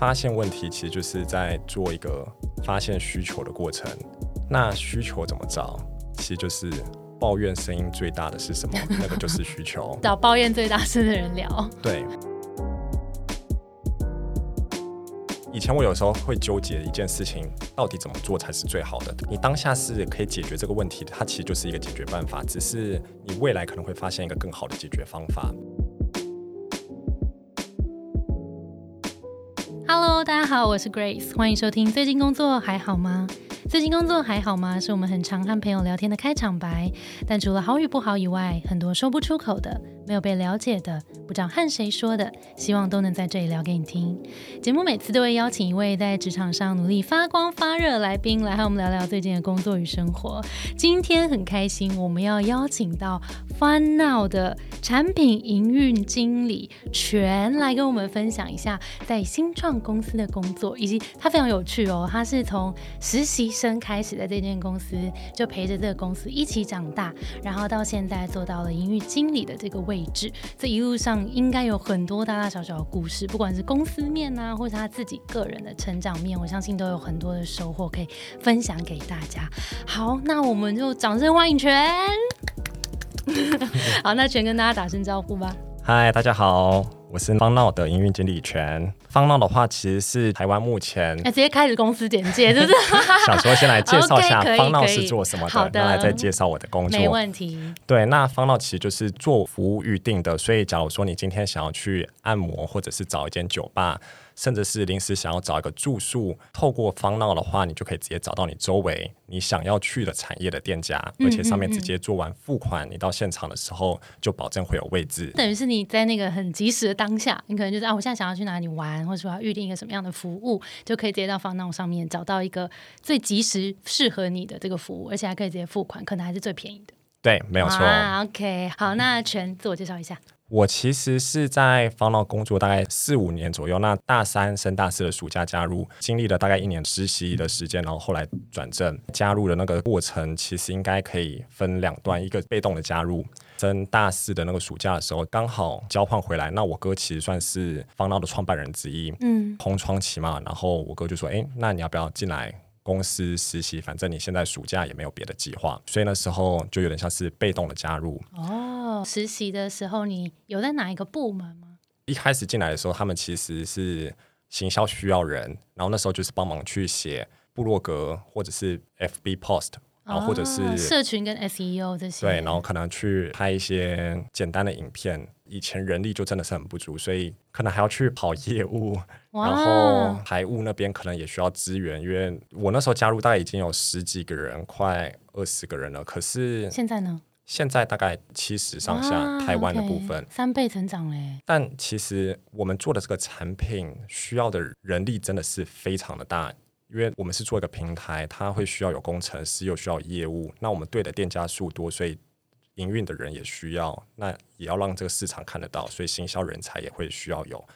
发现问题其实就是在做一个发现需求的过程。那需求怎么找？其实就是抱怨声音最大的是什么？那个就是需求。找抱怨最大声的人聊。对。以前我有时候会纠结一件事情，到底怎么做才是最好的？你当下是可以解决这个问题的，它其实就是一个解决办法，只是你未来可能会发现一个更好的解决方法。大家好，我是 Grace，欢迎收听。最近工作还好吗？最近工作还好吗？是我们很常和朋友聊天的开场白。但除了好与不好以外，很多说不出口的。没有被了解的，不知道和谁说的，希望都能在这里聊给你听。节目每次都会邀请一位在职场上努力发光发热来宾，来和我们聊聊最近的工作与生活。今天很开心，我们要邀请到 FunNow 的产品营运经理全来跟我们分享一下在新创公司的工作，以及他非常有趣哦。他是从实习生开始在这间公司，就陪着这个公司一起长大，然后到现在做到了营运经理的这个位。位置，这一路上应该有很多大大小小的故事，不管是公司面啊，或是他自己个人的成长面，我相信都有很多的收获可以分享给大家。好，那我们就掌声欢迎全。好，那全跟大家打声招呼吧。嗨，大家好。我是方闹的营运经理权。方闹的话，其实是台湾目前直接开始公司简介，是不是？想说先来介绍一下方闹是做什么的，然后来再介绍我的工作。没问题。对，那方闹其实就是做服务预定的，所以假如说你今天想要去按摩，或者是找一间酒吧。甚至是临时想要找一个住宿，透过方闹的话，你就可以直接找到你周围你想要去的产业的店家，而且上面直接做完付款，你到现场的时候就保证会有位置。等于是你在那个很及时的当下，你可能就是啊，我现在想要去哪里玩，或者说要预定一个什么样的服务，就可以直接到方闹上面找到一个最及时适合你的这个服务，而且还可以直接付款，可能还是最便宜的。对，没有错。OK，好，那全自我介绍一下。我其实是在方闹工作大概四五年左右，那大三升大四的暑假加入，经历了大概一年实习的时间，然后后来转正。加入的那个过程其实应该可以分两段，一个被动的加入，升大四的那个暑假的时候刚好交换回来。那我哥其实算是方闹的创办人之一，嗯，空窗期嘛，然后我哥就说：“哎，那你要不要进来公司实习？反正你现在暑假也没有别的计划。”所以那时候就有点像是被动的加入。哦。实习的时候，你有在哪一个部门吗？一开始进来的时候，他们其实是行销需要人，然后那时候就是帮忙去写部落格或者是 FB post，然后或者是社群跟 SEO 这些。对，然后可能去拍一些简单的影片。以前人力就真的是很不足，所以可能还要去跑业务，然后财务那边可能也需要资源。因为我那时候加入大概已经有十几个人，快二十个人了。可是现在呢？现在大概七十上下，台湾的部分三倍成长嘞。但其实我们做的这个产品需要的人力真的是非常的大，因为我们是做一个平台，它会需要有工程师，又需要业务。那我们对的店家数多，所以营运的人也需要，那也要让这个市场看得到，所以行销人才也会需要有。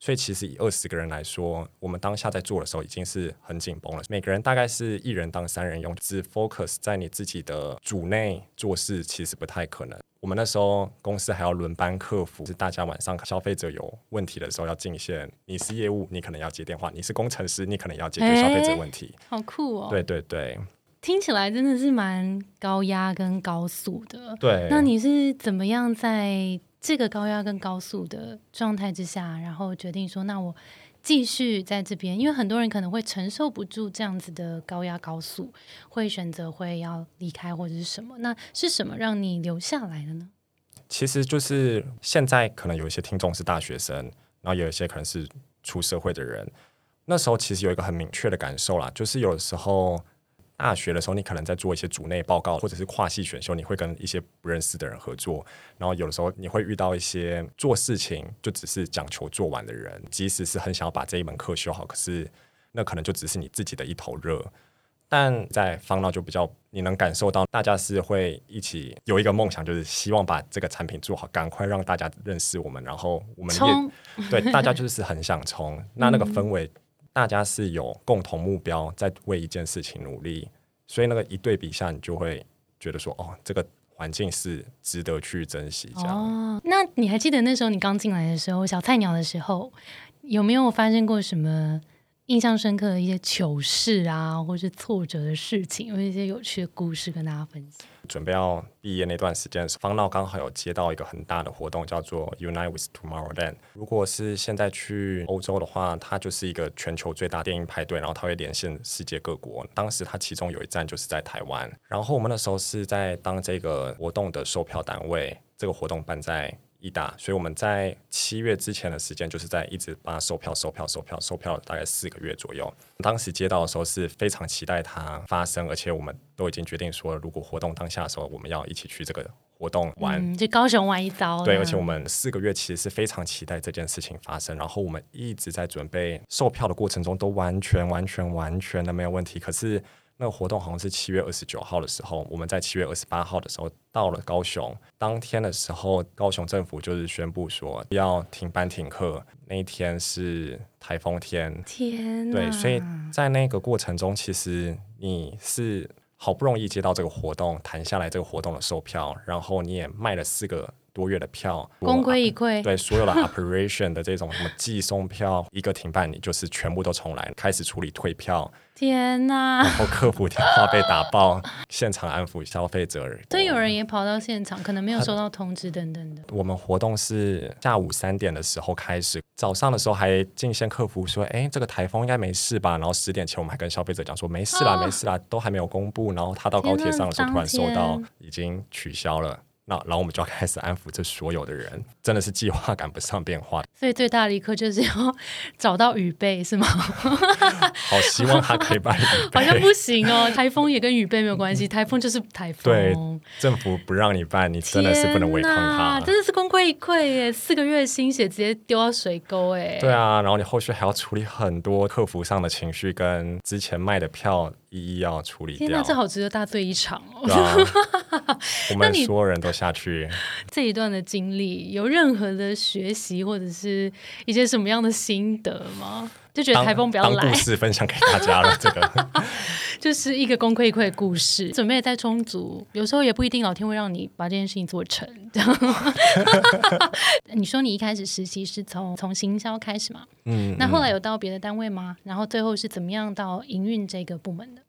所以其实以二十个人来说，我们当下在做的时候已经是很紧绷了。每个人大概是一人当三人用，只 focus 在你自己的组内做事，其实不太可能。我们那时候公司还要轮班客服，是大家晚上消费者有问题的时候要进线。你是业务，你可能要接电话；你是工程师，你可能要解决消费者问题。好酷哦！对对对，听起来真的是蛮高压跟高速的。对，那你是怎么样在？这个高压跟高速的状态之下，然后决定说，那我继续在这边，因为很多人可能会承受不住这样子的高压高速，会选择会要离开或者是什么？那是什么让你留下来的呢？其实就是现在可能有一些听众是大学生，然后有一些可能是出社会的人，那时候其实有一个很明确的感受啦，就是有时候。大学的时候，你可能在做一些组内报告，或者是跨系选修，你会跟一些不认识的人合作。然后有的时候你会遇到一些做事情就只是讲求做完的人，即使是很想要把这一门课修好，可是那可能就只是你自己的一头热。但在方闹就比较，你能感受到大家是会一起有一个梦想，就是希望把这个产品做好，赶快让大家认识我们，然后我们也对大家就是很想冲。那那个氛围。大家是有共同目标，在为一件事情努力，所以那个一对比下，你就会觉得说，哦，这个环境是值得去珍惜。这样。哦，那你还记得那时候你刚进来的时候，小菜鸟的时候，有没有发生过什么印象深刻的一些糗事啊，或是挫折的事情，有一些有趣的故事跟大家分享？准备要毕业那段时间，方闹刚好有接到一个很大的活动，叫做 Unite with Tomorrowland。如果是现在去欧洲的话，它就是一个全球最大电影派对，然后它会连线世界各国。当时它其中有一站就是在台湾，然后我们那时候是在当这个活动的售票单位，这个活动办在。意大，所以我们在七月之前的时间，就是在一直帮他售票、售票、售票、售票，大概四个月左右。当时接到的时候是非常期待它发生，而且我们都已经决定说，如果活动当下的时候，我们要一起去这个活动玩，就高雄玩一遭。对，而且我们四个月其实是非常期待这件事情发生，然后我们一直在准备售票的过程中，都完全、完全、完全的没有问题。可是。那个活动好像是七月二十九号的时候，我们在七月二十八号的时候到了高雄。当天的时候，高雄政府就是宣布说要停班停课。那一天是台风天，天，对，所以在那个过程中，其实你是好不容易接到这个活动，谈下来这个活动的售票，然后你也卖了四个。多月的票功亏一篑，对所有的 operation 的这种什么寄送票，一个停办，你就是全部都重来，开始处理退票。天呐！然后客服电话被打爆，现场安抚消费者。所以有人也跑到现场，可能没有收到通知等等的。我们活动是下午三点的时候开始，早上的时候还进线客服说：“哎，这个台风应该没事吧？”然后十点前我们还跟消费者讲说：“没事啦，没事啦，都还没有公布。”然后他到高铁上的时候，突然收到已经取消了。那然后我们就要开始安抚这所有的人，真的是计划赶不上变化。所以最大的一课就是要找到雨备，是吗？好希望他可以把雨 好像不行哦，台风也跟雨备没有关系，台风就是台风。对，政府不让你办，你真的是不能违抗它，真的是功亏一篑耶！四个月心血直接丢到水沟哎。对啊，然后你后续还要处理很多客服上的情绪，跟之前卖的票一一要处理掉。天哪，这好值得大醉一场哦！我们所有人都。下去 这一段的经历，有任何的学习或者是一些什么样的心得吗？就觉得台风不要来，故事分享给大家了。这个 就是一个功亏一篑的故事，准备再充足，有时候也不一定老天会让你把这件事情做成。你说你一开始实习是从从行销开始嘛？嗯，那后来有到别的单位吗？然后最后是怎么样到营运这个部门的？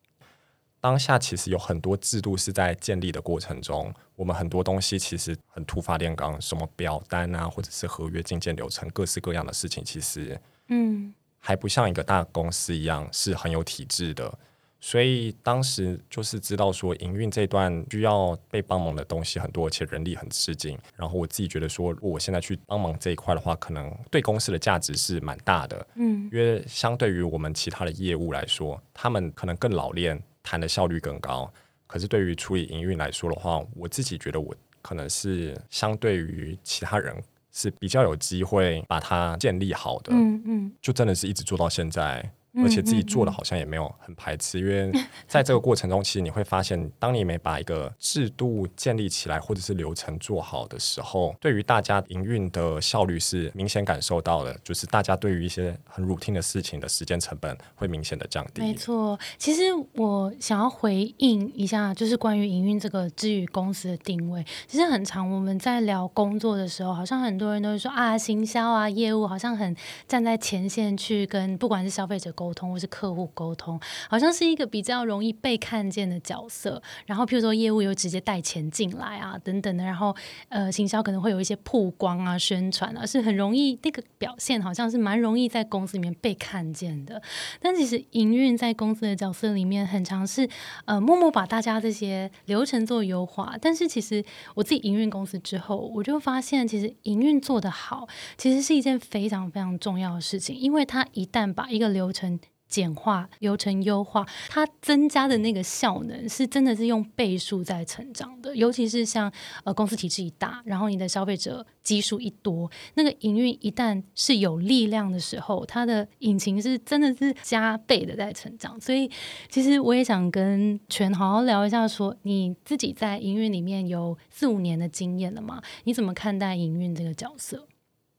当下其实有很多制度是在建立的过程中，我们很多东西其实很突发炼钢，什么表单啊，或者是合约进件流程，各式各样的事情，其实嗯，还不像一个大公司一样是很有体制的。所以当时就是知道说，营运这段需要被帮忙的东西很多，而且人力很吃紧。然后我自己觉得说，如果我现在去帮忙这一块的话，可能对公司的价值是蛮大的。嗯，因为相对于我们其他的业务来说，他们可能更老练。谈的效率更高，可是对于处理营运来说的话，我自己觉得我可能是相对于其他人是比较有机会把它建立好的，嗯嗯，就真的是一直做到现在。而且自己做的好像也没有很排斥，因为 在这个过程中，其实你会发现，当你没把一个制度建立起来，或者是流程做好的时候，对于大家营运的效率是明显感受到的，就是大家对于一些很 routine 的事情的时间成本会明显的降低。没错，其实我想要回应一下，就是关于营运这个之于公司的定位，其实很长。我们在聊工作的时候，好像很多人都会说啊，行销啊，业务好像很站在前线去跟不管是消费者。沟通或是客户沟通，好像是一个比较容易被看见的角色。然后，譬如说业务又直接带钱进来啊，等等的。然后，呃，行销可能会有一些曝光啊、宣传啊，是很容易那个表现，好像是蛮容易在公司里面被看见的。但其实营运在公司的角色里面，很常是呃默默把大家这些流程做优化。但是其实我自己营运公司之后，我就发现，其实营运做得好，其实是一件非常非常重要的事情，因为它一旦把一个流程简化流程优化，它增加的那个效能是真的是用倍数在成长的。尤其是像呃公司体制一大，然后你的消费者基数一多，那个营运一旦是有力量的时候，它的引擎是真的是加倍的在成长。所以其实我也想跟全好好聊一下，说你自己在营运里面有四五年的经验了嘛？你怎么看待营运这个角色？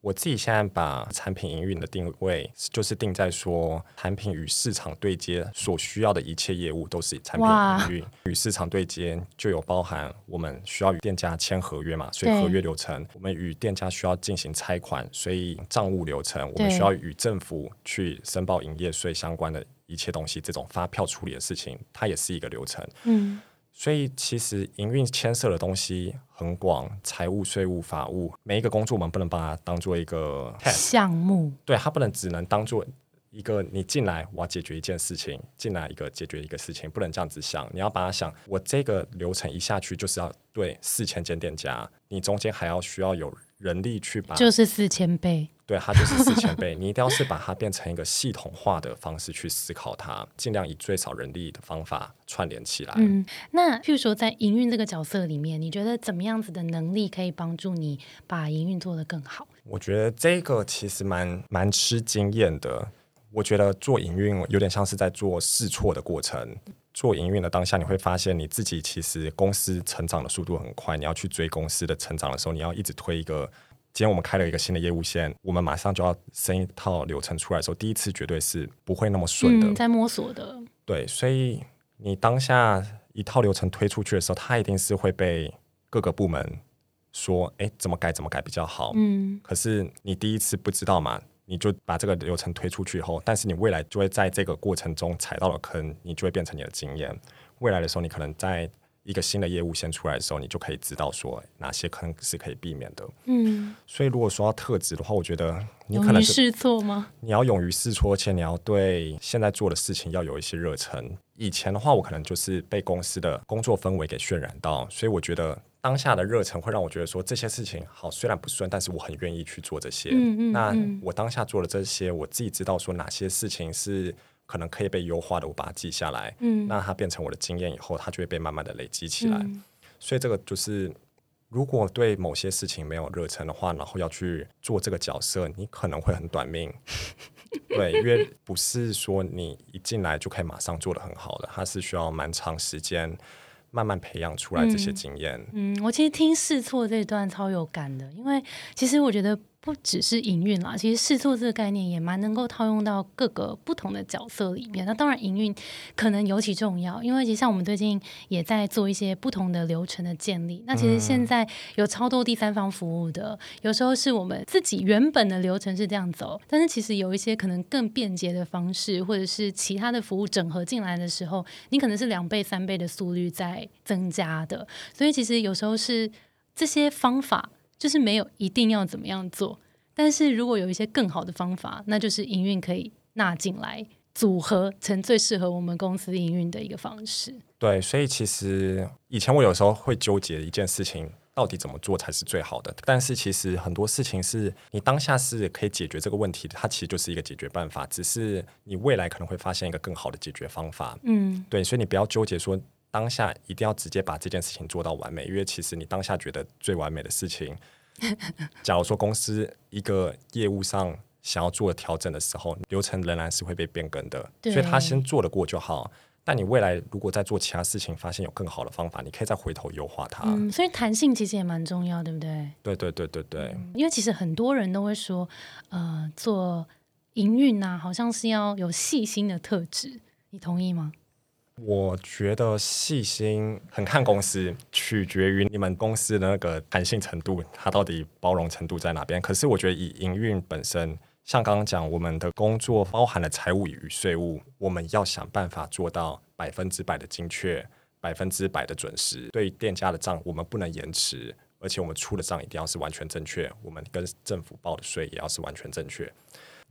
我自己现在把产品营运的定位，就是定在说，产品与市场对接所需要的一切业务都是产品营运。与市场对接就有包含我们需要与店家签合约嘛，所以合约流程；我们与店家需要进行拆款，所以账务流程；我们需要与政府去申报营业税相关的一切东西，这种发票处理的事情，它也是一个流程。嗯。所以其实营运牵涉的东西很广，财务、税务、法务，每一个工作我们不能把它当做一个项目，对，它不能只能当做一个你进来我要解决一件事情，进来一个解决一个事情，不能这样子想，你要把它想，我这个流程一下去就是要对四千间店家，你中间还要需要有。人力去把就是四千倍，对，它就是四千倍。你一定要是把它变成一个系统化的方式去思考它，尽量以最少人力的方法串联起来。嗯，那譬如说在营运这个角色里面，你觉得怎么样子的能力可以帮助你把营运做得更好？我觉得这个其实蛮蛮吃经验的。我觉得做营运有点像是在做试错的过程。做营运的当下，你会发现你自己其实公司成长的速度很快。你要去追公司的成长的时候，你要一直推一个。今天我们开了一个新的业务线，我们马上就要生一套流程出来的时候，第一次绝对是不会那么顺的，在摸索的。对，所以你当下一套流程推出去的时候，它一定是会被各个部门说：“哎，怎么改怎么改比较好。”嗯，可是你第一次不知道嘛？你就把这个流程推出去以后，但是你未来就会在这个过程中踩到了坑，你就会变成你的经验。未来的时候，你可能在一个新的业务先出来的时候，你就可以知道说哪些坑是可以避免的。嗯，所以如果说要特质的话，我觉得你可能试错吗？你要勇于试错，且你要对现在做的事情要有一些热忱。以前的话，我可能就是被公司的工作氛围给渲染到，所以我觉得。当下的热忱会让我觉得说这些事情好，虽然不顺，但是我很愿意去做这些。嗯嗯。那我当下做了这些，我自己知道说哪些事情是可能可以被优化的，我把它记下来。嗯。那它变成我的经验以后，它就会被慢慢的累积起来。所以这个就是，如果对某些事情没有热忱的话，然后要去做这个角色，你可能会很短命。对，因为不是说你一进来就可以马上做的很好的，它是需要蛮长时间。慢慢培养出来这些经验。嗯，我其实听试错这段超有感的，因为其实我觉得。不只是营运啦，其实试错这个概念也蛮能够套用到各个不同的角色里面。那当然，营运可能尤其重要，因为其实像我们最近也在做一些不同的流程的建立。那其实现在有超多第三方服务的，有时候是我们自己原本的流程是这样走，但是其实有一些可能更便捷的方式，或者是其他的服务整合进来的时候，你可能是两倍、三倍的速率在增加的。所以其实有时候是这些方法。就是没有一定要怎么样做，但是如果有一些更好的方法，那就是营运可以纳进来，组合成最适合我们公司营运的一个方式。对，所以其实以前我有时候会纠结一件事情，到底怎么做才是最好的。但是其实很多事情是你当下是可以解决这个问题的，它其实就是一个解决办法，只是你未来可能会发现一个更好的解决方法。嗯，对，所以你不要纠结说。当下一定要直接把这件事情做到完美，因为其实你当下觉得最完美的事情，假如说公司一个业务上想要做调整的时候，流程仍然是会被变更的，所以他先做得过就好。但你未来如果在做其他事情，发现有更好的方法，你可以再回头优化它。嗯，所以弹性其实也蛮重要，对不对？对对对对对。因为其实很多人都会说，呃，做营运啊，好像是要有细心的特质，你同意吗？我觉得细心很看公司，取决于你们公司的那个弹性程度，它到底包容程度在哪边。可是我觉得以营运本身，像刚刚讲，我们的工作包含了财务与税务，我们要想办法做到百分之百的精确，百分之百的准时。对店家的账，我们不能延迟，而且我们出的账一定要是完全正确。我们跟政府报的税也要是完全正确。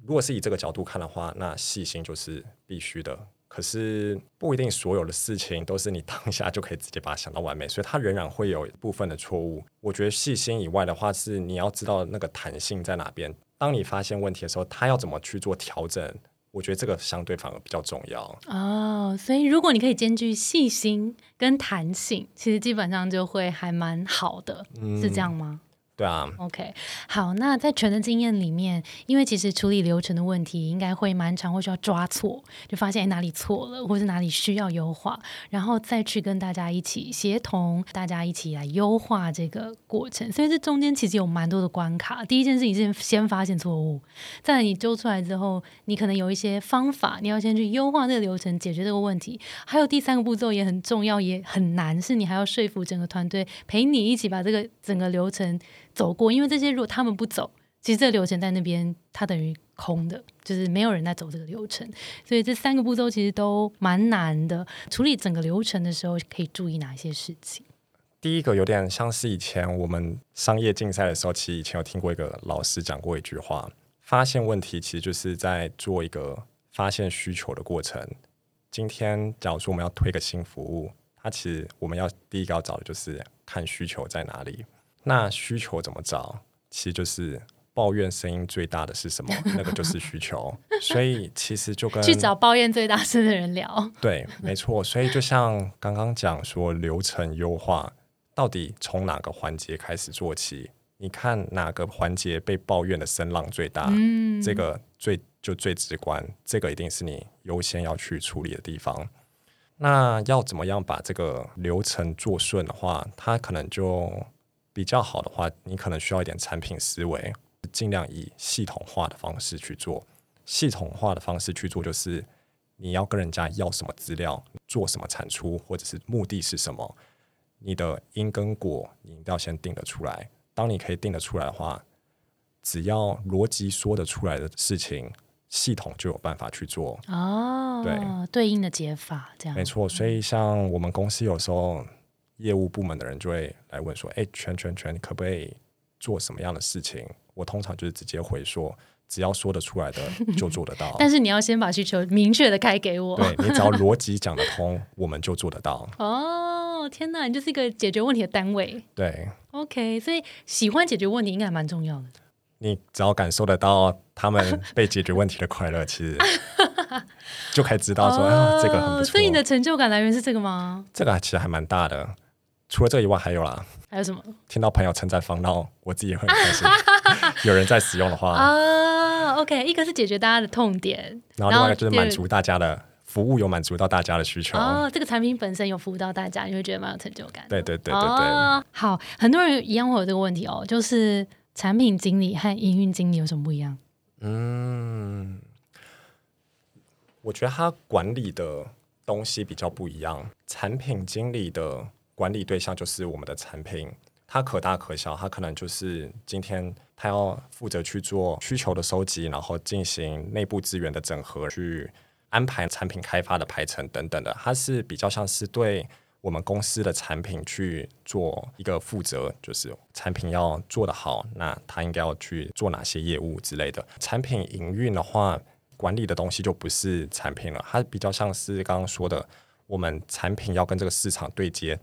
如果是以这个角度看的话，那细心就是必须的。可是不一定所有的事情都是你当下就可以直接把它想到完美，所以它仍然会有一部分的错误。我觉得细心以外的话，是你要知道那个弹性在哪边。当你发现问题的时候，他要怎么去做调整？我觉得这个相对反而比较重要。哦，所以如果你可以兼具细心跟弹性，其实基本上就会还蛮好的，是这样吗？对啊，OK，好，那在全的经验里面，因为其实处理流程的问题应该会蛮长，会需要抓错，就发现哪里错了，或是哪里需要优化，然后再去跟大家一起协同，大家一起来优化这个过程。所以这中间其实有蛮多的关卡。第一件事情是先发现错误，在你揪出来之后，你可能有一些方法，你要先去优化这个流程，解决这个问题。还有第三个步骤也很重要，也很难，是你还要说服整个团队陪你一起把这个整个流程走过。因为这些如果他们不走，其实这个流程在那边它等于空的，就是没有人在走这个流程。所以这三个步骤其实都蛮难的。处理整个流程的时候，可以注意哪些事情？第一个有点像是以前我们商业竞赛的时候，其实以前有听过一个老师讲过一句话：发现问题其实就是在做一个发现需求的过程。今天假如说我们要推个新服务，它其实我们要第一个要找的就是看需求在哪里。那需求怎么找？其实就是抱怨声音最大的是什么？那个就是需求。所以其实就跟去找抱怨最大声的人聊。对，没错。所以就像刚刚讲说，流程优化到底从哪个环节开始做起？你看哪个环节被抱怨的声浪最大？嗯，这个最就最直观，这个一定是你优先要去处理的地方。那要怎么样把这个流程做顺的话，它可能就比较好的话，你可能需要一点产品思维，尽量以系统化的方式去做。系统化的方式去做，就是你要跟人家要什么资料，做什么产出，或者是目的是什么，你的因跟果，你一定要先定得出来。当你可以定得出来的话，只要逻辑说得出来的事情，系统就有办法去做。哦，对，对应的解法这样没错，所以像我们公司有时候业务部门的人就会来问说：“哎，全全全，可不可以做什么样的事情？”我通常就是直接回说：“只要说得出来的 就做得到。但是你要先把需求明确的开给我。对你只要 逻辑讲得通，我们就做得到。哦，天哪，你就是一个解决问题的单位。对 OK，所以喜欢解决问题应该还蛮重要的。你只要感受得到他们被解决问题的快乐，其实 就可以知道说、啊，这个很不错。哦所以你的成就感来源是这个吗？这个其实还蛮大的。除了这个以外，还有啦，还有什么听到朋友称赞方闹，我自己也会很开心。有人在使用的话，啊？OK，一个是解决大家的痛点，然后另外一个就是满足大家的服务，有满足到大家的需求。哦，这个产品本身有服务到大家，你会觉得蛮有成就感的。对对对对对，哦，好，很多人一样会有这个问题哦，就是产品经理和营运经理有什么不一样？嗯，我觉得他管理的东西比较不一样。产品经理的管理对象就是我们的产品，它可大可小，它可能就是今天他要负责去做需求的收集，然后进行内部资源的整合，去安排产品开发的排程等等的。它是比较像是对我们公司的产品去做一个负责，就是产品要做得好，那他应该要去做哪些业务之类的。产品营运的话，管理的东西就不是产品了，它比较像是刚刚说的，我们产品要跟这个市场对接，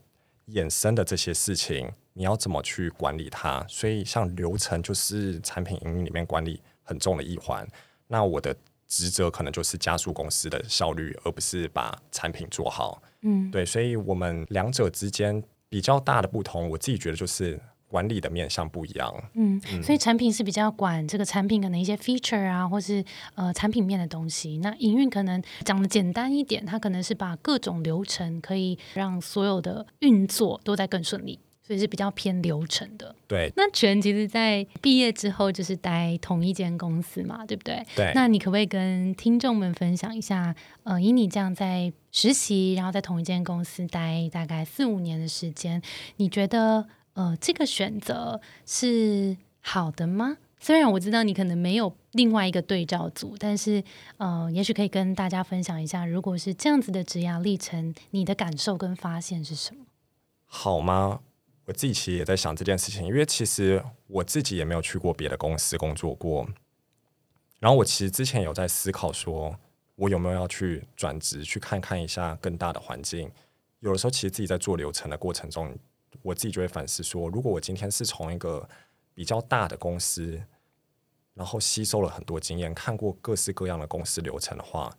衍生的这些事情，你要怎么去管理它？所以像流程就是产品营运里面管理很重的一环。那我的职责可能就是加速公司的效率，而不是把产品做好。嗯，对，所以我们两者之间比较大的不同，我自己觉得就是管理的面向不一样。嗯，所以产品是比较管这个产品可能一些 feature 啊，或是呃产品面的东西。那营运可能讲的简单一点，它可能是把各种流程可以让所有的运作都在更顺利，所以是比较偏流程的。对那全其实，在毕业之后就是待同一间公司嘛，对不对？对，那你可不可以跟听众们分享一下，呃，以你这样在实习，然后在同一间公司待大概四五年的时间，你觉得呃这个选择是好的吗？虽然我知道你可能没有另外一个对照组，但是呃，也许可以跟大家分享一下，如果是这样子的职涯历程，你的感受跟发现是什么？好吗？我自己其实也在想这件事情，因为其实我自己也没有去过别的公司工作过。然后我其实之前有在思考说，我有没有要去转职，去看看一下更大的环境。有的时候，其实自己在做流程的过程中，我自己就会反思说，如果我今天是从一个比较大的公司，然后吸收了很多经验，看过各式各样的公司流程的话，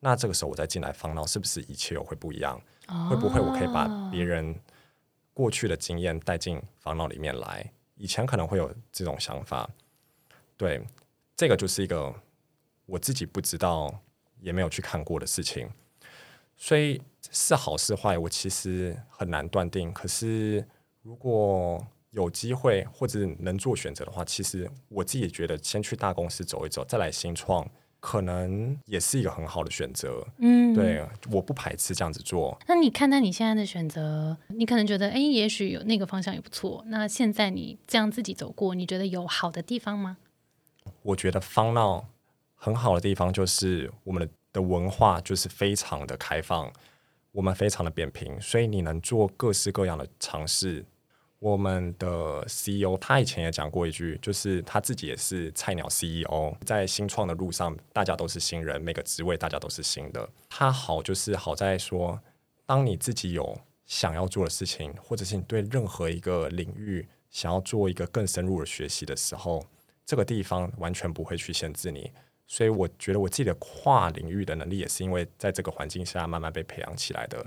那这个时候我再进来方闹，是不是一切又会不一样？会不会我可以把别人过去的经验带进防脑里面来？以前可能会有这种想法，对，这个就是一个我自己不知道也没有去看过的事情，所以是好是坏，我其实很难断定。可是如果有机会或者能做选择的话，其实我自己觉得先去大公司走一走，再来新创，可能也是一个很好的选择。嗯，对，我不排斥这样子做。那你看待你现在的选择，你可能觉得，哎，也许有那个方向也不错。那现在你这样自己走过，你觉得有好的地方吗？我觉得方闹很好的地方就是我们的文化就是非常的开放，我们非常的扁平，所以你能做各式各样的尝试。我们的 CEO 他以前也讲过一句，就是他自己也是菜鸟 CEO，在新创的路上，大家都是新人，每个职位大家都是新的。他好就是好在说，当你自己有想要做的事情，或者是你对任何一个领域想要做一个更深入的学习的时候，这个地方完全不会去限制你。所以我觉得我自己的跨领域的能力，也是因为在这个环境下慢慢被培养起来的。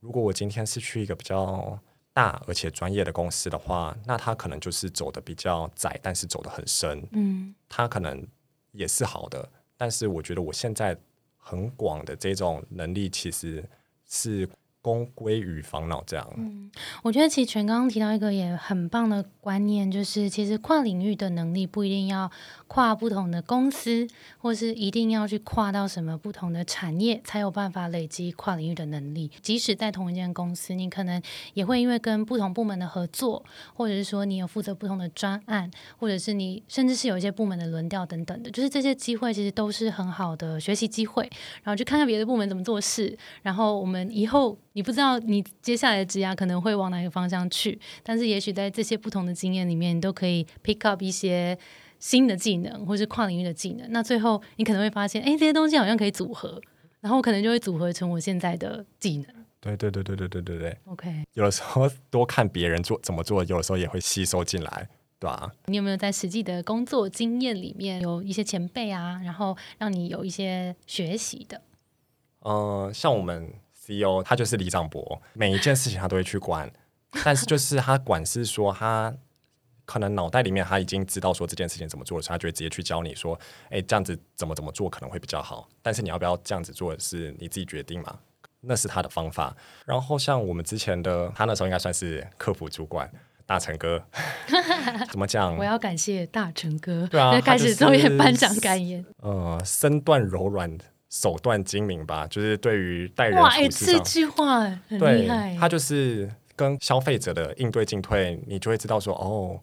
如果我今天是去一个比较大而且专业的公司的话，那他可能就是走的比较窄，但是走的很深。嗯，他可能也是好的，但是我觉得我现在很广的这种能力，其实是公归于防脑这样。嗯我觉得其实全刚刚提到一个也很棒的观念，就是其实跨领域的能力不一定要跨不同的公司，或是一定要去跨到什么不同的产业，才有办法累积跨领域的能力。即使在同一间公司，你可能也会因为跟不同部门的合作，或者是说你有负责不同的专案，或者是你甚至是有一些部门的轮调等等的，就是这些机会其实都是很好的学习机会，然后去看看别的部门怎么做事，然后我们以后你不知道你接下来的职涯可能会往哪个方向去，但是也许在这些不同的经验里面，你都可以 pick up 一些新的技能，或是跨领域的技能。那最后你可能会发现，哎，这些东西好像可以组合，然后可能就会组合成我现在的技能。对对对对对对对对，OK，有的时候多看别人做怎么做，有的时候也会吸收进来，对吧、你有没有在实际的工作经验里面有一些前辈啊，然后让你有一些学习的？呃，像我们 CEO 他就是李长博，每一件事情他都会去管，但是就是他管是说他可能脑袋里面他已经知道说这件事情怎么做了，所以他就会直接去教你说，哎，这样子怎么怎么做可能会比较好，但是你要不要这样子做是你自己决定嘛，那是他的方法。然后像我们之前的他那时候应该算是客服主管。大成哥，怎么讲我？要感谢大成哥，对啊那开始作业颁奖感言。呃，身段柔软，手段精明吧，就是对于待人哇，哎，这句话很对厉害，。他就是跟消费者的应对进退，你就会知道说，哦，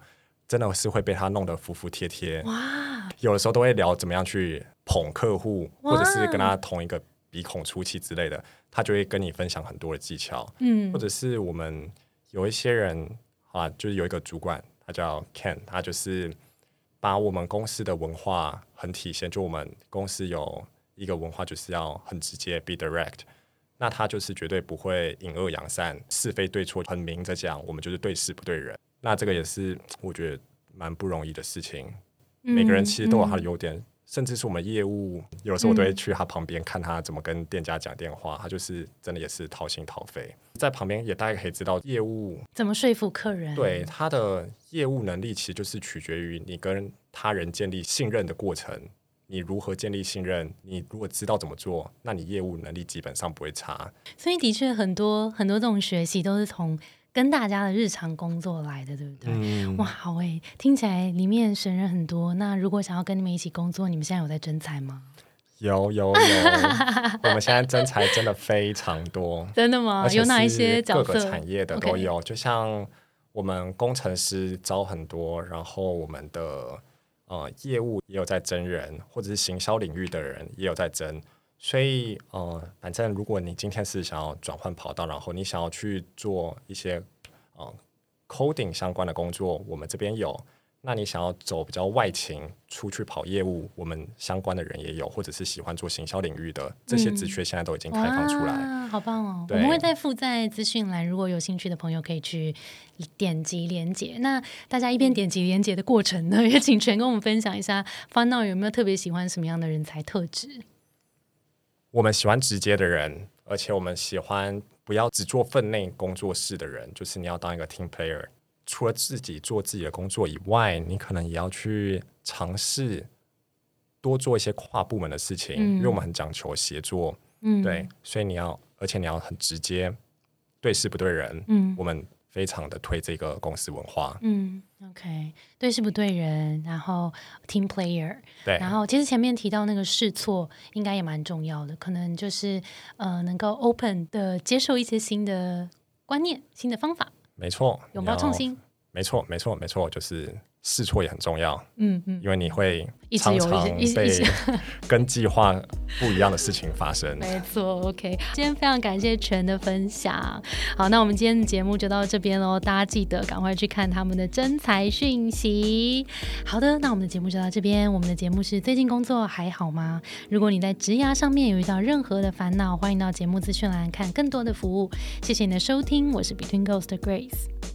真的是会被他弄得服服帖帖。哇，有的时候都会聊怎么样去捧客户，或者是跟他同一个鼻孔出气之类的，他就会跟你分享很多的技巧。嗯或者是我们有一些人啊，就是有一个主管，他叫 Ken，他就是把我们公司的文化很体现，就我们公司有一个文化就是要很直接，be direct。那他就是绝对不会隐恶扬善，是非对错很明着讲，我们就是对事不对人。那这个也是我觉得蛮不容易的事情。每个人其实都有他的优点，甚至是我们业务，有时候我都会去他旁边看他怎么跟店家讲电话，他就是真的也是掏心掏肺，在旁边也大概可以知道业务怎么说服客人？对他的业务能力，其实就是取决于你跟他人建立信任的过程。你如何建立信任？你如果知道怎么做，那你业务能力基本上不会差。所以的确很多很多这种学习都是从跟大家的日常工作来的，对不对？嗯，哇，好诶，听起来里面神人很多。那如果想要跟你们一起工作，你们现在有在征才吗？有有有，我们现在真才真的非常多。真的吗有哪一些？各个产业的都有就像我们工程师招很多，然后我们的呃业务也有在增人，或者是行销领域的人也有在增。所以呃，反正如果你今天是想要转换跑道，然后你想要去做一些呃 coding 相关的工作，我们这边有。那你想要走比较外勤，出去跑业务，我们相关的人也有，或者是喜欢做行销领域的，这些职缺现在都已经开放出来。哇，好棒哦！我对们会再附在资讯栏，如果有兴趣的朋友可以去点击连接。那大家一边点击连接的过程呢，也请全跟我们分享一下 Fun Now 有没有特别喜欢什么样的人才特质？我们喜欢直接的人，而且我们喜欢不要只做分内工作室的人，就是你要当一个 team player。除了自己做自己的工作以外，你可能也要去尝试多做一些跨部门的事情，嗯。因为我们很讲求协作，嗯，对，所以你要，而且你要很直接，对事不对人，嗯。我们非常的推这个公司文化，嗯，OK，对事不对人，然后 team player，对，然后其实前面提到那个试错，应该也蛮重要的，可能就是呃能够 open 的接受一些新的观念、新的方法，没错，拥抱创，新。没错，没错，没错，就是试错也很重要，嗯嗯，因为你会一直有常常被 跟计划不一样的事情发生。没错，OK。今天非常感谢全的分享。好，那我们今天的节目就到这边喽，大家记得赶快去看他们的真才讯息。好的，那我们的节目就到这边。我们的节目是最近工作还好吗？如果你在职涯上面有遇到任何的烦恼，欢迎到节目资讯栏看更多的服务。谢谢你的收听，我是 Between Ghost 的 Grace。